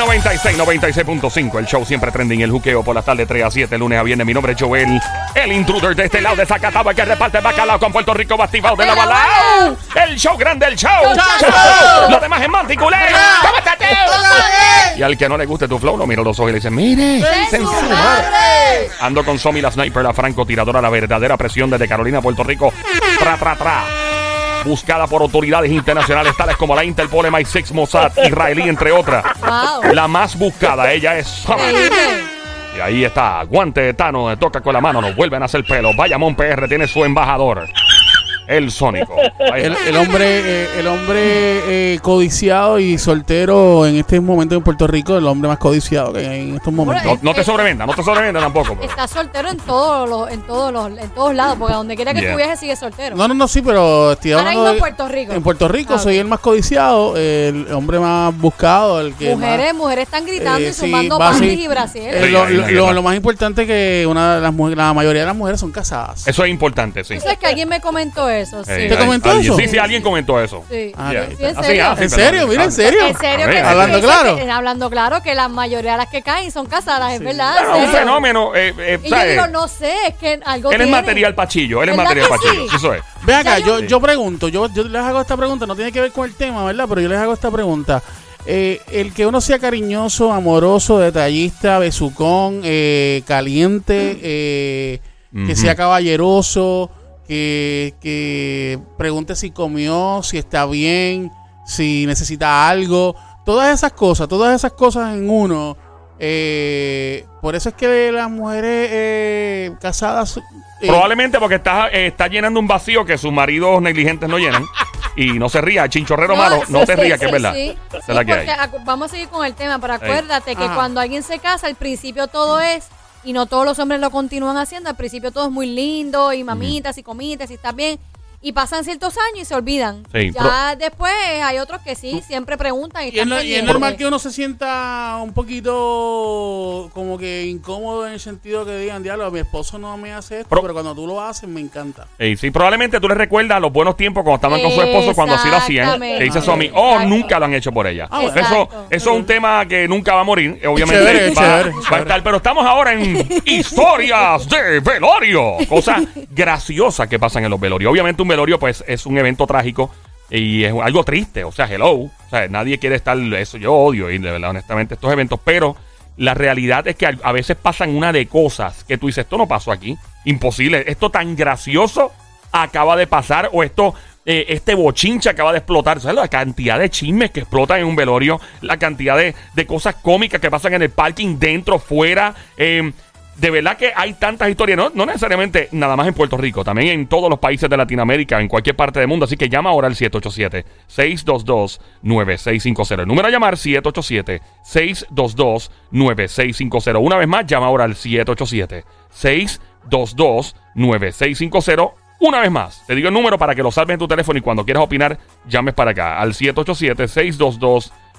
96, 96.5. El show siempre trending. El juqueo por las tardes 3 a 7, lunes a viernes. Mi nombre es Joel, el intruder de este lado de Zacatau, el que reparte bacalao con Puerto Rico, bastivado de la balao. El show grande, el show. Lo demás es manticulé. ¿Cómo estás, tú? Y al que no le guste tu flow, lo miro los ojos y le dice, mire. Ando con Somi la sniper, la francotiradora, la verdadera presión desde Carolina, Puerto Rico. Tra, tra, tra. Buscada por autoridades internacionales tales como la Interpol, MI6, Mossad, israelí, entre otras. Wow. La más buscada, ella es. Y ahí está, guante de Tano, toca con la mano, nos vuelven a hacer pelo. Bayamón PR tiene su embajador, el Sónico. El, hombre, eh, el hombre eh, codiciado y soltero en este momento en Puerto Rico, el hombre más codiciado que hay en estos momentos. no, no te sobrevenda, no te sobrevenda tampoco. pero- Está soltero en todos los, en todos los, en todos lados, porque a donde quiera que Yeah. tú viajes sigue soltero. No, no, no, sí, pero estoy hablando mismo en de- Puerto Rico. En Puerto Rico Ah, soy el más codiciado, el hombre más buscado, el que mujeres, más- mujeres están gritando Eh, y sí, sumando panties así. y brasiles. Eh, Sí, lo, lo- más importante es que una de las mujeres, la mayoría de las mujeres son casadas. Eso es importante, sí. Sabes que alguien me comentó eso, sí. Eh, ¿Te comentó alguien- eso? Sí, sí, alguien comentó eso. Sí. Ah, Yeah. Sí, serio. ah, sí, ¿En serio? Mira, en ah. serio. En serio que ver, sí, hablando claro. que- hablando claro que la mayoría de las que caen son casadas, es verdad. Ah, un fenómeno. eh, eh, Y yo digo, no sé, es que algo Él es tiene. material pachillo, él es ¿Verdad material pachillo. sí? Eso es. Ve acá, yo, yo- pregunto, yo, yo les hago esta pregunta, no tiene que ver con el tema, ¿verdad? Pero yo les hago esta pregunta. Eh, el que uno sea cariñoso, amoroso, detallista, besucón, eh, caliente, eh, que sea caballeroso, que, que pregunte si comió, si está bien, si necesita algo, todas esas cosas, todas esas cosas en uno. eh, por eso es que las mujeres eh, casadas... eh, Probablemente porque está, eh, está llenando un vacío que sus maridos negligentes no llenan. Y no se ría, chinchorrero malo, no sí, te sí, que es verdad. sí. Esa es Sí, la que hay. vamos a seguir con el tema, pero acuérdate que Ajá. cuando alguien se casa, al principio todo es, y no todos los hombres lo continúan haciendo, al principio todo es muy lindo, y mamitas, y comitas, y está bien, y pasan ciertos años y se olvidan. Sí, ya después hay otros que sí, siempre preguntan y, Y es, y es normal que uno se sienta un poquito como que incómodo en el sentido que digan, diablo, mi esposo no me hace esto, Pro- pero cuando tú lo haces me encanta. Y sí, probablemente tú le recuerdas los buenos tiempos cuando estaban con su esposo cuando así lo hacían. Exactamente. Que dice eso a mí, oh, nunca lo han hecho por ella. Ah, bueno. Eso, eso es un tema que nunca va a morir, obviamente. Chévere, va, chévere, va a estar, pero estamos ahora en historias de velorio. Cosas graciosas que pasan en los velorios. Obviamente un velorio pues es un evento trágico y es algo triste. O sea, hello. O sea, nadie quiere estar, eso yo odio y de verdad, honestamente, estos eventos. Pero la realidad es que a, veces pasan una de cosas que tú dices, esto no pasó aquí. Imposible. Esto tan gracioso acaba de pasar o esto... eh, este bochinche acaba de explotar. ¿Sabes la cantidad de chismes que explotan en un velorio? La cantidad de, de cosas cómicas que pasan en el parking, dentro, fuera. eh, de verdad que hay tantas historias, no, no necesariamente nada más en Puerto Rico, también en todos los países de Latinoamérica, en cualquier parte del mundo. Así que llama ahora al 787-622-9650. El número a llamar 787-622-9650. Una vez más, llama ahora al 787-622-9650. Una vez más, te digo el número para que lo salves en tu teléfono y cuando quieras opinar, llames para acá al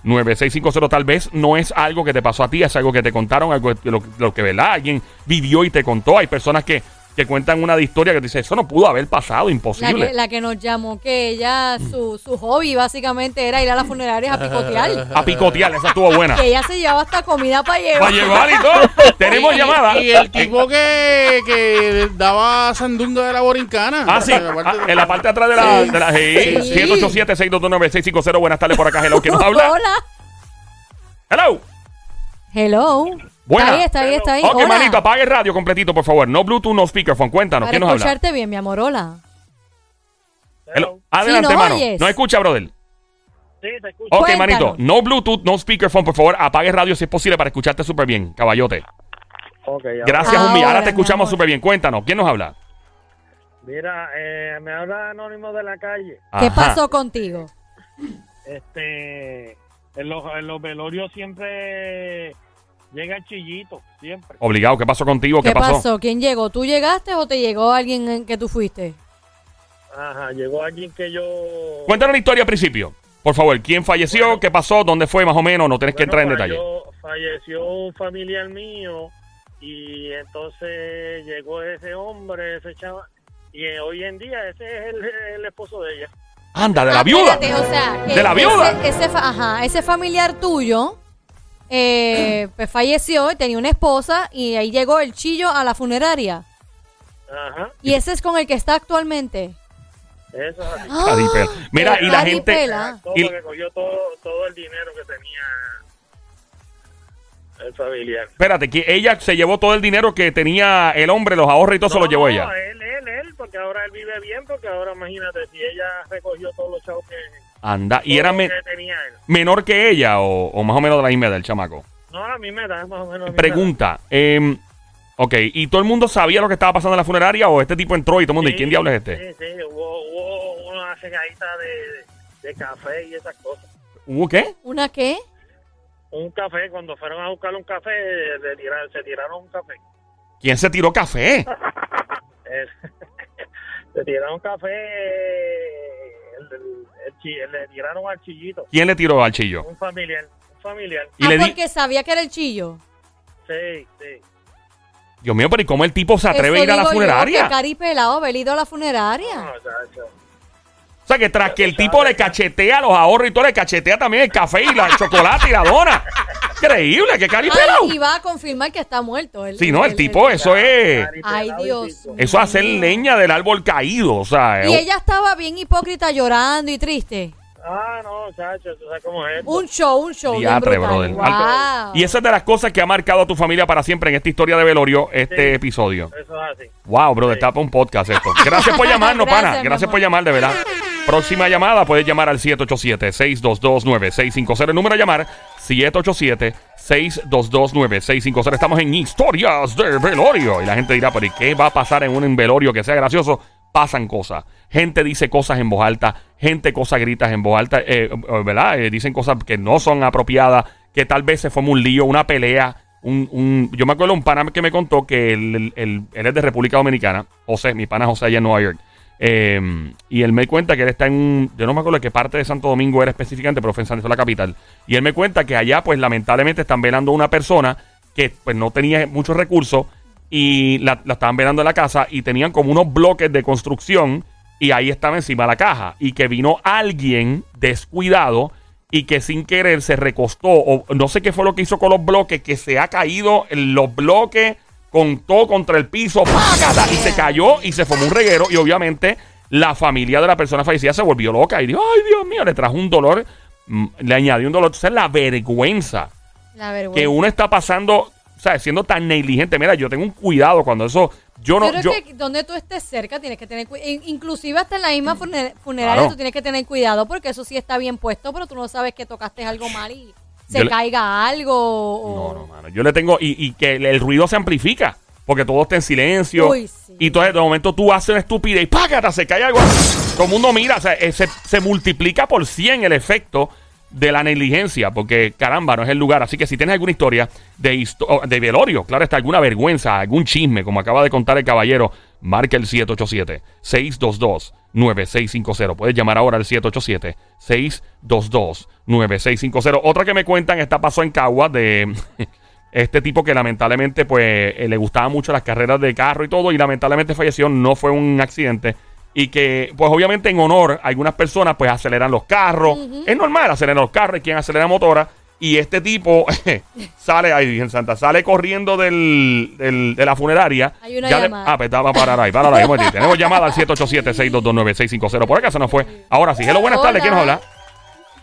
787-622-9650. Tal vez no es algo que te pasó a ti, es algo que te contaron, algo que, lo, lo que ¿verdad? alguien vivió y te contó. Hay personas que, que cuentan una de historia que dice, eso no pudo haber pasado, La imposible. que, la que nos llamó que ella, su, su hobby básicamente era ir a las funerarias a picotear. A picotear, esa estuvo buena. que ella se llevaba hasta comida para llevar. Para llevar y todo. Tenemos llamada. Y el tipo que, que daba sandunga de la borincana. Ah, sí. En la parte Ah, de- en la parte de atrás de la. De la sí. Sí. 787-622-9650. Buenas tardes por acá. Hello, ¿quién nos habla? Hola. Hello. Hello. Buena. Está ahí, está ahí, está ahí. Ok, Hola. manito, apague el radio completito, por favor. No Bluetooth, no speakerphone. Cuéntanos, Para ¿quién nos habla? escucharte bien, mi amor, hola. Hello. Adelante, Sí, ¿nos oyes? No escucha, brother. Sí, te escucho. Ok, Cuéntanos. manito. No Bluetooth, no speakerphone, por favor. Apague el radio si es posible para escucharte súper bien, caballote. Ok, ya. Gracias, un millón. Ahora, Ahora te escuchamos amor. súper bien. Cuéntanos, ¿quién nos habla? Mira, eh, me habla Anónimo de la calle. ¿Qué Ajá. pasó contigo? Este, en los, en los velorios siempre llega el chillito, siempre. Obligado, ¿qué pasó contigo? ¿Qué, ¿Qué pasó? ¿Quién llegó? ¿Tú llegaste o te llegó alguien en que tú fuiste? Ajá, llegó alguien que yo... Cuéntanos la historia al principio. Por favor, ¿quién falleció? Bueno. ¿Qué pasó? ¿Dónde fue? Más o menos. No tienes que entrar en detalle. falleció- un familiar mío y entonces llegó ese hombre, ese chaval, y hoy en día ese es el, el esposo de ella. Anda, de la Ah, viuda. espérate, o sea, que ¿De la viuda? Ese, ajá, ese familiar tuyo eh, pues falleció y tenía una esposa y ahí llegó el chillo a la funeraria. Ajá, Y ese es con el que está actualmente. eso es así. Caripela. Mira, y la gente- caripela. Todo Y- porque cogió todo, todo el dinero que tenía el familiar. Espérate, que ella se llevó todo el dinero que tenía el hombre, los ahorros y todo se lo llevó ella. No, él, él, él, porque ahora él vive bien, porque ahora imagínate, si ella recogió todos los chavos que, Anda, y era lo me- que tenía él. menor que ella o, o más o menos de la misma edad, el chamaco. No, a mí me da más o menos. a Pregunta, eh, ok, ¿y todo el mundo sabía lo que estaba pasando en la funeraria o este tipo entró y todo el mundo, da. ¿y quién Sí, diablo es este? Sí, sí, hubo, hubo una cegadita de, de café y esas cosas. ¿Hubo qué? ¿Una qué? Un café, cuando fueron a buscar un café, le tiraron, se tiraron un café. ¿Quién se tiró café? Eh, se tiraron café, el, le tiraron al chillito, ¿Quién le tiró al chillo? un familiar, un familiar. Y ah, le di- porque sabía que era el chillo. Sí, sí. Dios mío, pero ¿y cómo el tipo se atreve Eso a ir a la digo yo, funeraria? que caripelado haber ido a la funeraria. No, chacho. O sea, que tras que el tipo le cachetea los ahorros y todo, le cachetea también el café y la el chocolate y la dona. Increíble, qué caripelado. Ay, y va a confirmar que está muerto. El, Sí, no, el tipo, eso es... Ay, Dios Eso es hacer leña del árbol caído, o sea... Y ella estaba bien hipócrita, llorando y triste. Ah, no, chacho, tú sabes cómo es. esto. Un show, un show. bien Diatre, brutal. brother. Wow. Y esa es de las cosas que ha marcado a tu familia para siempre en esta historia de velorio, este Sí. episodio. Eso es así. Wow, brother, Sí. está para un podcast esto. Gracias por llamarnos, Gracias, pana. mi Gracias amor. por llamar, de verdad. Próxima llamada, puedes llamar al 787-622-9650. El número a llamar, 787-622-9650. Estamos en historias de velorio. Y la gente dirá, pero ¿y qué va a pasar en un velorio que sea gracioso? Pasan cosas. Gente dice cosas en voz alta. Gente cosas gritas en voz alta. eh, eh, ¿Verdad? Eh, dicen cosas que no son apropiadas. Que tal vez se forma un lío, una pelea. Un, un- yo me acuerdo un pana que me contó que él- él- él es de República Dominicana. José, mi pana José allá en Nueva York. Eh, y él me cuenta que él está en yo no me acuerdo de qué parte de Santo Domingo era específicamente, pero fue en la capital. Y él me cuenta que allá, pues lamentablemente están velando a una persona que pues no tenía muchos recursos y la, la estaban velando en la casa y tenían como unos bloques de construcción y ahí estaba encima la caja y que vino alguien descuidado y que sin querer se recostó o no sé qué fue lo que hizo con los bloques que se ha caído en los bloques con todo contra el piso ¡págata! y se cayó y se formó un reguero y obviamente la familia de la persona fallecida se volvió loca y dijo ay Dios mío le trajo un dolor mm, le añadió un dolor entonces la vergüenza La vergüenza. que uno está pasando, o sea, siendo tan negligente. Mira, yo tengo un cuidado cuando eso, yo no, Pero yo, que donde tú estés cerca tienes que tener cuidado. Inclusive hasta en la misma funer- funeraria Claro. tú tienes que tener cuidado porque eso sí está bien puesto, pero tú no sabes que tocaste algo mal y se le- caiga algo. o- no, no, mano, yo le tengo, y, y que el, el ruido se amplifica, porque todo está en silencio, Uy, sí. y entonces de momento tú haces una estupidez y ¡págata! Se cae algo, todo el mundo mira, o sea, eh, se, se multiplica por 100 el efecto de la negligencia, porque caramba, no es el lugar. Así que si tienes alguna historia de, histo- de velorio, claro está, alguna vergüenza, algún chisme, como acaba de contar el caballero, marca el 787-622-9650. Puedes llamar ahora al 787-622-9650. Otra que me cuentan, esta pasó en Cagua de este tipo que lamentablemente pues eh, le gustaban mucho las carreras de carro y todo y lamentablemente falleció, no fue un accidente. Y que, pues obviamente en honor, algunas personas pues aceleran los carros. Es normal acelerar los carros, y quien acelera motora. Y este tipo sale, ahí Virgen Santa, sale corriendo del, del- de la funeraria. Hay una Ya le- llamada. ah, pues vamos a parar ahí, parar ahí. momentito. Tenemos llamada al 787-622-9650. Por acá se nos fue. Ahora sí, hello, buenas Hola. tardes, ¿quién nos habla?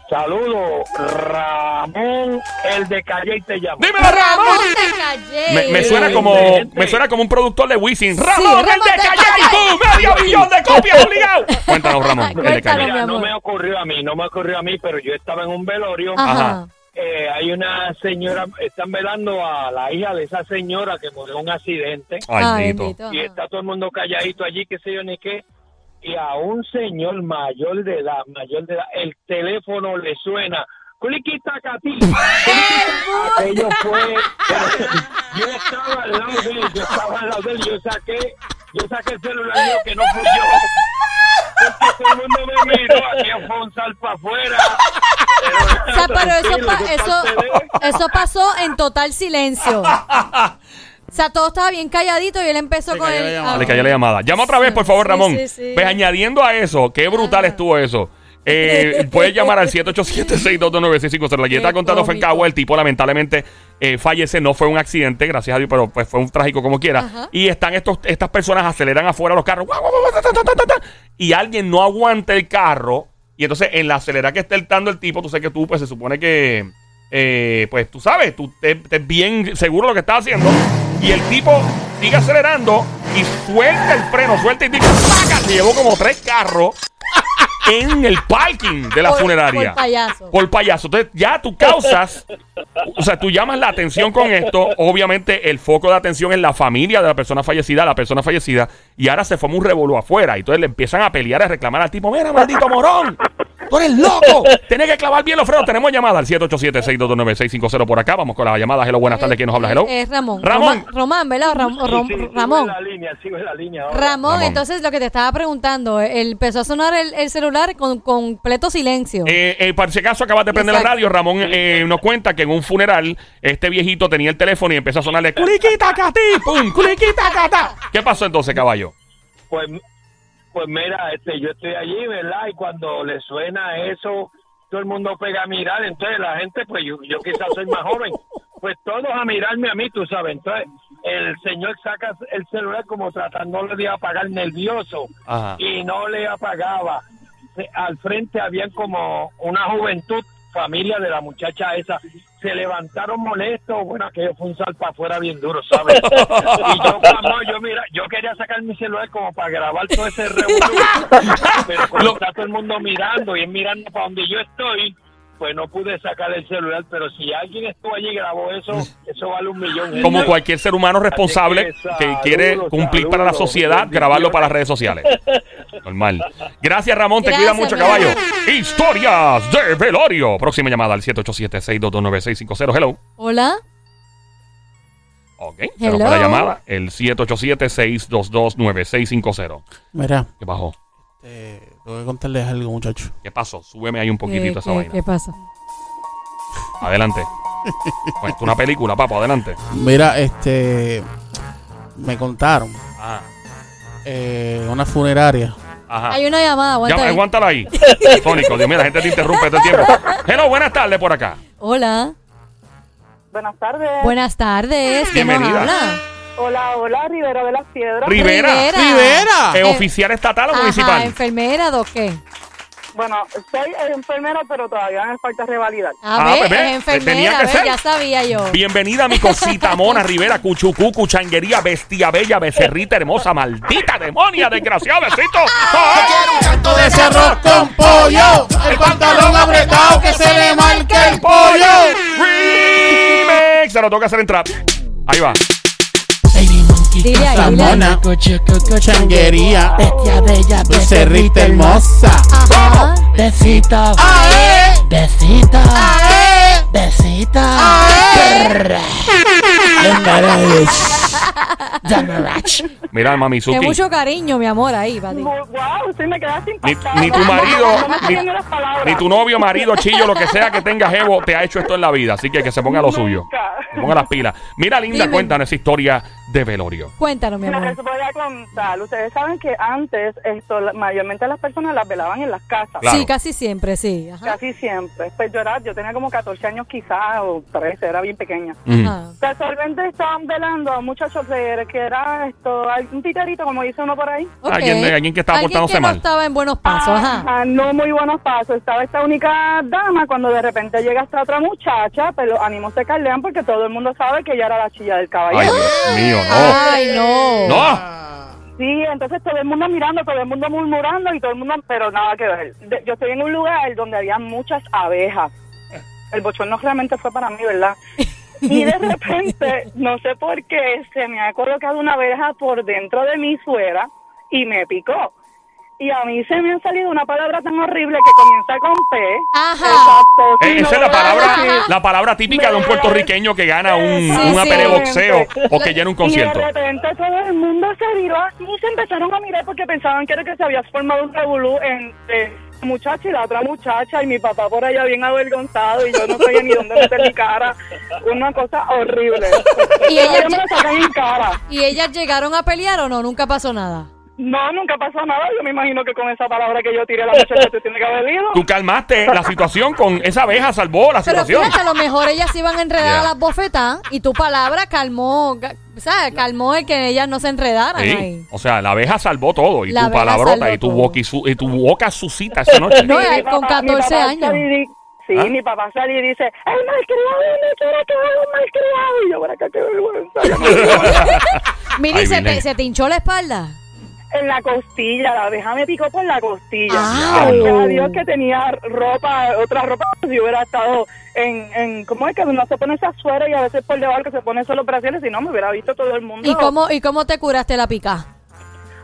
Saludos, Ramón, el de Calle y te llamo. ¡Dímelo, Ramón! Ramón de Calle. Me, me suena como me suena como un productor de Wisin. Ramón, Ramón el de de Calle. ¡Medio millón de copias obligado! Cuéntanos, Ramón, el de. Calle. Mira, no me ocurrió a mí, no me ocurrió a mí, pero yo estaba en un velorio. Ajá. Eh, hay una señora, están velando a la hija de esa señora que murió en un accidente. Ay, Ay, bendito. Y está todo el mundo calladito allí, qué sé yo ni qué. Y a un señor mayor de edad, mayor de edad, el teléfono le suena. Culiquita Cati. Aquello fue. Yo estaba al lado de él, yo estaba al lado de él, yo saqué, yo saqué el celular mío que no fui yo. Porque todo el mundo me miró, aquí fue un sal para afuera. O sea, pero eso, pa- pasó en total silencio. O sea, todo estaba bien calladito y él empezó con el... ah, Le cayó la llamada. Llama otra vez, por favor, Sí, Ramón. sí, sí. Pues añadiendo a eso, qué brutal estuvo eso. Eh, puedes llamar al 787-622-9650. La que está contando fue en. Cagua. El tipo lamentablemente eh, fallece. No fue un accidente, gracias a Dios, pero pues fue un trágico como quiera. Ajá. Y están estos, estas personas aceleran afuera los carros. y alguien no aguanta el carro. Y entonces en la acelera que está dando el tipo, tú sabes que tú, pues se supone que, eh, pues tú sabes, tú te bien seguro de lo que estás haciendo. Y el tipo sigue acelerando y suelta el freno, suelta y dice, ¡saca! Se llevó como tres carros en el parking de la Por- funeraria. por payaso. Por payaso. Entonces ya tú causas, o sea, tú llamas la atención con esto. Obviamente el foco de atención es la familia de la persona fallecida, la persona fallecida. Y ahora se forma un revolú afuera. Y entonces le empiezan a pelear, a reclamar al tipo, mira, maldito morón. Tú eres loco. Tienes que clavar bien los frenos. Tenemos llamada al 787-622-9650 por acá. Vamos con la llamada. Hello, buenas tardes. ¿Quién nos habla? Hello. Eh, Es Ramón. Ramón. Román, ¿verdad? Ram- Sí, sí, sigo Ramón. en la línea, sigo en la línea ahora. Ramón, Ramón. entonces lo que te estaba preguntando, él empezó a sonar el, el celular con completo silencio. Eh, eh, por si acaso acabas de prender la Exacto. radio, Ramón eh, nos cuenta que en un funeral este viejito tenía el teléfono y empezó a sonarle culiquita catí, pum, culiquita catá. ¿Qué pasó entonces, caballo? Pues, pues mira, este, yo estoy allí, ¿verdad? Y cuando le suena eso, todo el mundo pega a mirar. Entonces la gente, pues yo, yo quizás soy más joven, pues todos a mirarme a mí, tú sabes. Entonces el señor saca el celular como tratándole de apagar nervioso Ajá. y no le apagaba. Al frente habían como una juventud, familia de la muchacha esa. Se levantaron molestos, bueno, aquello fue un sal para afuera bien duro, ¿sabes? y yo, cuando yo, mira, yo quería sacar mi celular como para grabar todo ese revolú, pero como Lo- está todo el mundo mirando y es mirando para donde yo estoy, pues no pude sacar el celular, pero si alguien estuvo allí y grabó eso, eso vale un millón. Como cualquier ser humano responsable que quiere cumplir para la sociedad, grabarlo para las redes sociales. Normal. Gracias, Ramón. Te Gracias, cuida mucho, caballo. Historias de velorio. Próxima llamada al 787-622-9650. Hello. Hola. Ok. Se nos fue Hello. la llamada. El 787-622-9650. Mira, ¿Qué bajó? eh, tengo que contarles algo, muchachos. ¿Qué pasó? Súbeme ahí un ¿Qué, poquitito esa qué- vaina. qué pasa? Adelante. Pues, una película, papo, adelante. Mira, este. Me contaron. Ah, Eh, una funeraria. ajá. Hay una llamada, aguanta Llama, ahí. aguántala ahí. Sónico, Dios mío, la gente te interrumpe todo el tiempo. Hello, buenas tardes por acá. Hola. Buenas tardes. Buenas tardes. ¿Quién nos Bienvenida. habla? Hola, hola, Rivera de las Piedras. Rivera. ¡Rivera! ¿Es Eh, oficial estatal o Ajá, municipal? enfermera, ¿do qué? Bueno, soy enfermera, pero todavía me falta revalidar. A Ah, ver, pues ve, es tenía enfermera, que a ver, ser. ya sabía yo. Bienvenida a mi cosita mona, Rivera, cuchucú, cuchanguería, bestia bella, becerrita hermosa, maldita demonia, desgraciada, besito. ¡Ah! canto de cerro con pollo. El pantalón apretado que se le marque el pollo. Remix. Se lo toca hacer entrar. Ahí va. Mona. Changuería. Bestia bella, Becerrita hermosa. Ajá. Besita, ¡Ae! besita, ¡Ae! besita. ¡Ae! Damarach. Mira, De Mamizuki. mucho cariño, mi amor, ahí, para ti. Wow, usted me quedaste Ni, impactada. ni tu marido, ni, ni tu novio, marido, chillo, lo que sea que tenga Jevo, te ha hecho esto en la vida. Así que que se ponga lo suyo. Nunca. Se ponga las pilas. Mira, linda, Dime. cuéntanos esa historia de velorio. Cuéntanos, mi amor. eso voy a contar. Ustedes saben que antes, esto, la- mayormente las personas las velaban en las casas. Claro. Sí, casi siempre, sí. Ajá. Casi siempre. Pues yo, era, yo tenía como 14 años quizás, o 13, era bien pequeña. Ajá. Casualmente estaban velando a un muchacho que, que era esto, un titerito, como dice uno por ahí. Ok. Alguien- alguien que estaba portándose que no mal. estaba en buenos pasos, ajá. Ajá, no muy buenos pasos. Estaba esta única dama cuando de repente llega esta otra muchacha, pero los ánimos se caldean porque todo el mundo sabe que ella era la chilla del Ay, caballero. Dios mío, no. Ay, no. No. Sí, entonces todo el mundo mirando, todo el mundo murmurando y todo el mundo, pero nada que ver. De- yo estoy en un lugar donde había muchas abejas. El bochorno realmente fue para mí, ¿verdad? Y de repente, no sé por qué, se me ha colocado una abeja por dentro de mi suera y me picó. Y a mí se me ha salido una palabra tan horrible que comienza con P. Ajá. Exacto. Eh, sí, esa no es la a palabra, la palabra típica de un puertorriqueño que gana un, Sí, una sí. pelea de boxeo o que llena un concierto. Y de repente todo el mundo se viró así y se empezaron a mirar porque pensaban que era que se había formado un revolú entre la muchacha y la otra muchacha y mi papá por allá bien avergonzado y yo no sabía ni dónde meter mi cara. Una cosa horrible. Y ella- Todavía me la sacan en cara. ¿Y ellas llegaron a pelear o no? Nunca pasó nada. No, nunca pasó nada. Yo me imagino que con esa palabra que yo tiré la muchacha se tiene que haber ido. Tú calmaste la situación con esa abeja, salvó la Pero situación. fíjate, a lo mejor ellas se iban a enredar Yeah. a las bofetas y tu palabra calmó, ga- ¿sabes? Calmó el que ellas no se enredaran Sí. ahí. O sea, la abeja salvó todo. Y La tu abeja palabrota salvó y tu, todo. boca, y, su- y tu boca suscita esa noche. No, eh, con papá- mi 14 papá años. sale y di- Sí, ¿Ah? mi papá sale y dice, el malcriado me quiere que haga un malcriado. Y yo, por acá, qué vergüenza. Mira, Ay, ¿y se te, se te hinchó la espalda? En la costilla, la abeja me picó por la costilla. Ah. Gracias a Dios que tenía ropa, otra ropa, si hubiera estado en, en ¿cómo es que uno se pone esa suera y a veces por debajo que se pone solo operaciones, si no me hubiera visto todo el mundo. ¿Y cómo, ¿Y cómo te curaste la pica?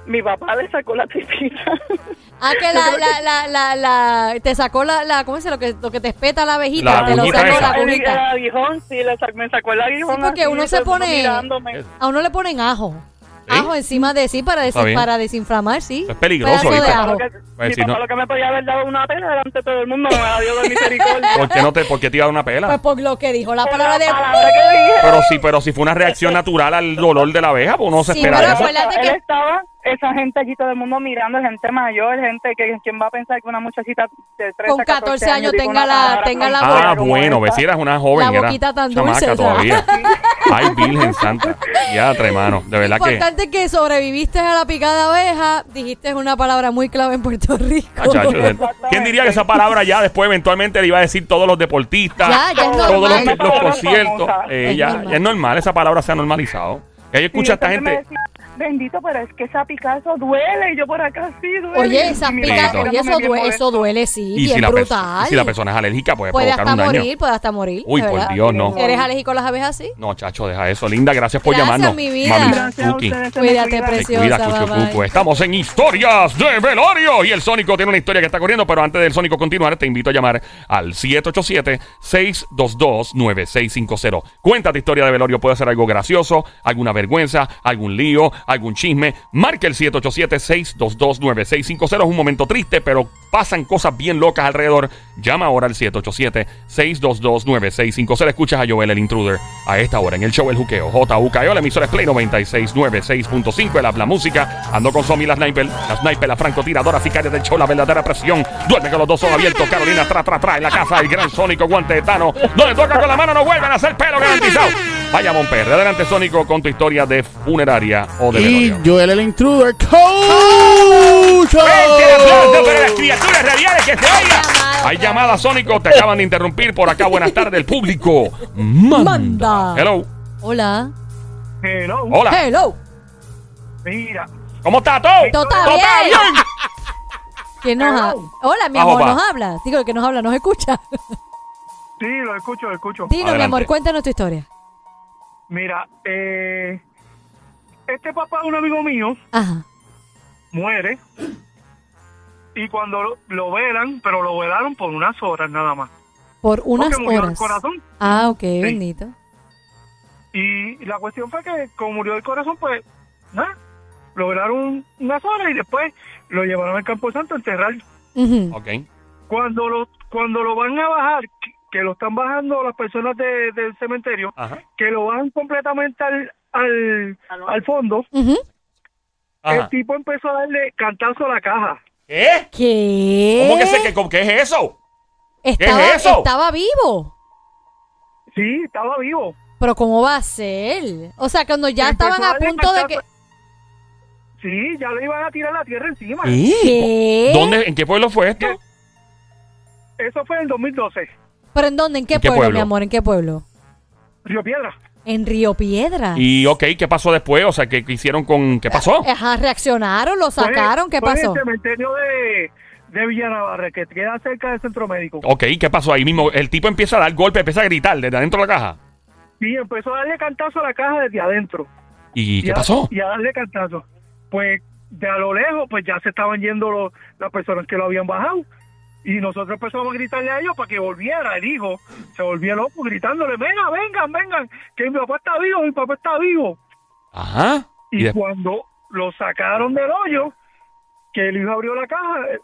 Mi papá le sacó la tripita. Ah, que la, la, la, la, la- te sacó la, la ¿cómo se lo que, lo que te espeta la abejita? La te lo sacó esa. la el, el agujita. aguijón, sí, le me sacó el aguijón. Sí, porque así, uno se el pone- mirándome. A uno le ponen ajo. ¿Sí? Ajo encima de sí para, des- Está bien. para desinflamar, sí. Eso es peligroso, Pedazo de ¿viste? ajo. Lo que- Pues mi si papá no- lo que me podía haber dado una pena delante de todo el mundo, me la dio de misericordia. ¿Por qué, no te, ¿Por qué te iba a dar una pela? Pues por lo que dijo la palabra de... la palabra que dije. Pero sí, pero si fue una reacción natural al dolor de la abeja, pues uno se Sí, espera pero eso. acuérdate Él que- estaba, esa gente aquí, todo el mundo mirando, gente mayor, gente que quien va a pensar que una muchachita de 13, Con 14 años tenga una la- palabra tenga tan la fea Ah, como bueno, esta. ves si eras una joven, La era boquita tan chamaca dulce, todavía. Ay, Virgen Santa. Ya, hermano, de verdad que... Importante que sobreviviste a la picada de abeja, dijiste una palabra muy clave en Puerto Rico. Ah, chacho, ¿Quién diría que esa palabra ya después eventualmente le iba a decir todos los deportistas, Ya, ya es todos los, conciertos? Eh, Es ya, normal. ya es normal, esa palabra se ha normalizado. Que ahí Sí, escucha a esta gente. Bendito, pero es que esa picazo duele. Y yo por acá sí duele. Oye, esa Y mi pica, papá oye, eso, duele, eso duele, sí, Y bien si, la brutal. y si la persona es alérgica, puede, puede provocar hasta un daño. morir, puede hasta morir. Uy, por verdad. Dios, no. ¿Eres alérgico a las abejas así? No, chacho, deja eso. Linda, gracias por Gracias, llamarnos. mi vida. Mami, Gracias a ustedes, Cuídate, preciosa. cuida, bye, bye. Estamos en Historias de Velorio. Y el Sónico tiene una historia que está corriendo, pero antes del Sónico continuar, te invito a llamar al 787-622-9650. Cuenta tu historia de Velorio. Puede ser algo gracioso, alguna vergüenza, algún lío, algún chisme. Marca el 787-622-9650. Es un momento triste, pero pasan cosas bien locas alrededor. Llama ahora al 787-622-9650. Escuchas a Joel el Intruder a esta hora en el show El Juqueo. JUKEO, la emisora es Play 9696.5. El habla música. Ando con Somi la sniper. La sniper, la francotiradora sicaria del show, la verdadera presión. Duerme con los dos ojos abiertos. Carolina, tra, tra, tra. En la casa del gran Sónico Guante de Tano. Donde toca con la mano, no vuelven a hacer pelo garantizado. Vaya, Monper. Adelante, Sónico, con tu historia de funeraria o de Y. Joel el Intruder, coach. Fuerte el aplauso para las criaturas radiales que se oiga. llamada, Hay otra llamadas, Sónico. Te acaban de interrumpir por acá. Buenas tardes, el público. Manda. Manda. Hello. Hola. Hello. Hola. Hello. Mira, ¿Cómo está todo? Todo está ¿Todo está bien. bien? ¿Quién nos ha- Hola, mi amor, nos habla. Digo, que nos habla, nos escucha. sí, lo escucho, lo escucho. Dino, mi Adelante. amor, cuéntanos tu historia. Mira, eh, este papá de un amigo mío Ajá. muere y cuando lo, lo velan, pero lo velaron por unas horas nada más. Por unas Porque murió del horas. corazón. Ah, ok, bendito. Y la cuestión fue que como murió del corazón, pues, nada, lo velaron unas horas y después lo llevaron al Campo Santo a enterrar. Ujú. Ok. Cuando lo, cuando lo van a bajar, que, lo están bajando las personas de- del cementerio, Ajá. que lo bajan completamente al, al, al fondo, el tipo empezó a darle cantazo a la caja. ¿Qué? ¿Qué? ¿Cómo que sé que, qué es eso? Estaba, ¿Qué es eso? Estaba vivo. Sí, estaba vivo. Pero ¿cómo va a ser? O sea, cuando ya Empezó estaban a punto de que... Sí, ya le iban a tirar la tierra encima. ¿Qué? ¿Dónde, ¿En qué pueblo fue esto? Eso fue en el 2012. ¿Pero en dónde? ¿En qué, ¿En qué pueblo, pueblo? mi amor? ¿En qué pueblo? Río Piedra. En Río Piedra. Y ok, ¿qué pasó después? O sea, ¿qué, qué hicieron con...? ¿Qué pasó? Ajá, reaccionaron, lo sacaron, ¿qué Fue en pasó? el cementerio de, de que queda cerca del centro médico. Ok, ¿qué pasó ahí mismo? El tipo empieza a dar golpe, empieza a gritar desde adentro de la caja. Sí, empezó a darle cantazo a la caja desde adentro. ¿Y qué a- pasó? Y a darle cantazo. Pues de a lo lejos, pues ya se estaban yendo los- las personas que lo habían bajado. Y nosotros empezamos a gritarle a ellos para que volviera el hijo. Se volvía loco gritándole, venga, vengan, vengan, que mi papá está vivo, mi papá está vivo. Ajá. Y, cuando lo sacaron del hoyo, que el hijo abrió la caja, el,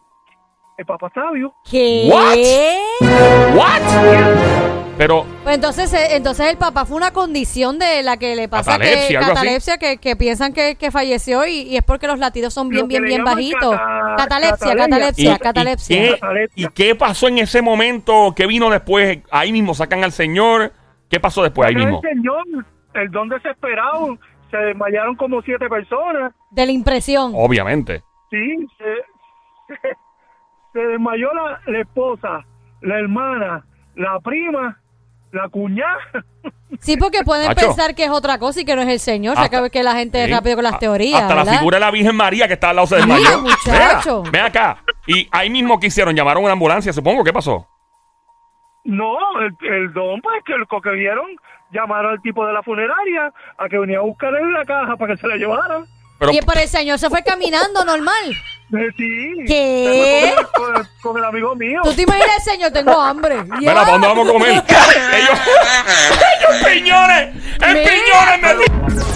el papá estaba vivo. ¿Qué? What? ¿What? Pero Pues entonces, eh, entonces el papá fue una condición de la que le pasa Catalepsia, que, algo así. catalepsia que, que piensan que, que falleció y, y es porque los latidos son bien, bien, bien bajitos. cata- catalepsia, catalepsia. catalepsia, ¿Y, catalepsia. y qué, Catalepsia. ¿Y qué pasó en ese momento? ¿Qué vino después? Ahí mismo sacan al señor. ¿Qué pasó después ahí mismo? El señor, el don desesperado, se desmayaron como siete personas. De la impresión. Obviamente. Sí, se, se desmayó la, la esposa, la hermana, la prima, la cuñada. Sí, porque pueden pensar que es otra cosa y que no es el Señor. O sea, Hasta- que, la gente es rápido con las A- teorías. Hasta la figura de la Virgen María que está al lado se desmayó. muchacho. Ven acá. Y ahí mismo que hicieron, llamaron a una ambulancia, supongo. ¿Qué pasó? No, el, el don, pues, que lo que vieron, llamaron al tipo de la funeraria a que venía a buscar en la caja para que se la llevaran. Pero, Y por el Señor se fue caminando normal. Sí. ¿Qué? Con, el amigo mío. ¿Tú te imaginas el Señor? Tengo hambre. Mira, ¿para dónde vamos a comer? Ellos. ¡Ellos piñones! ¡En Mira. piñones! me-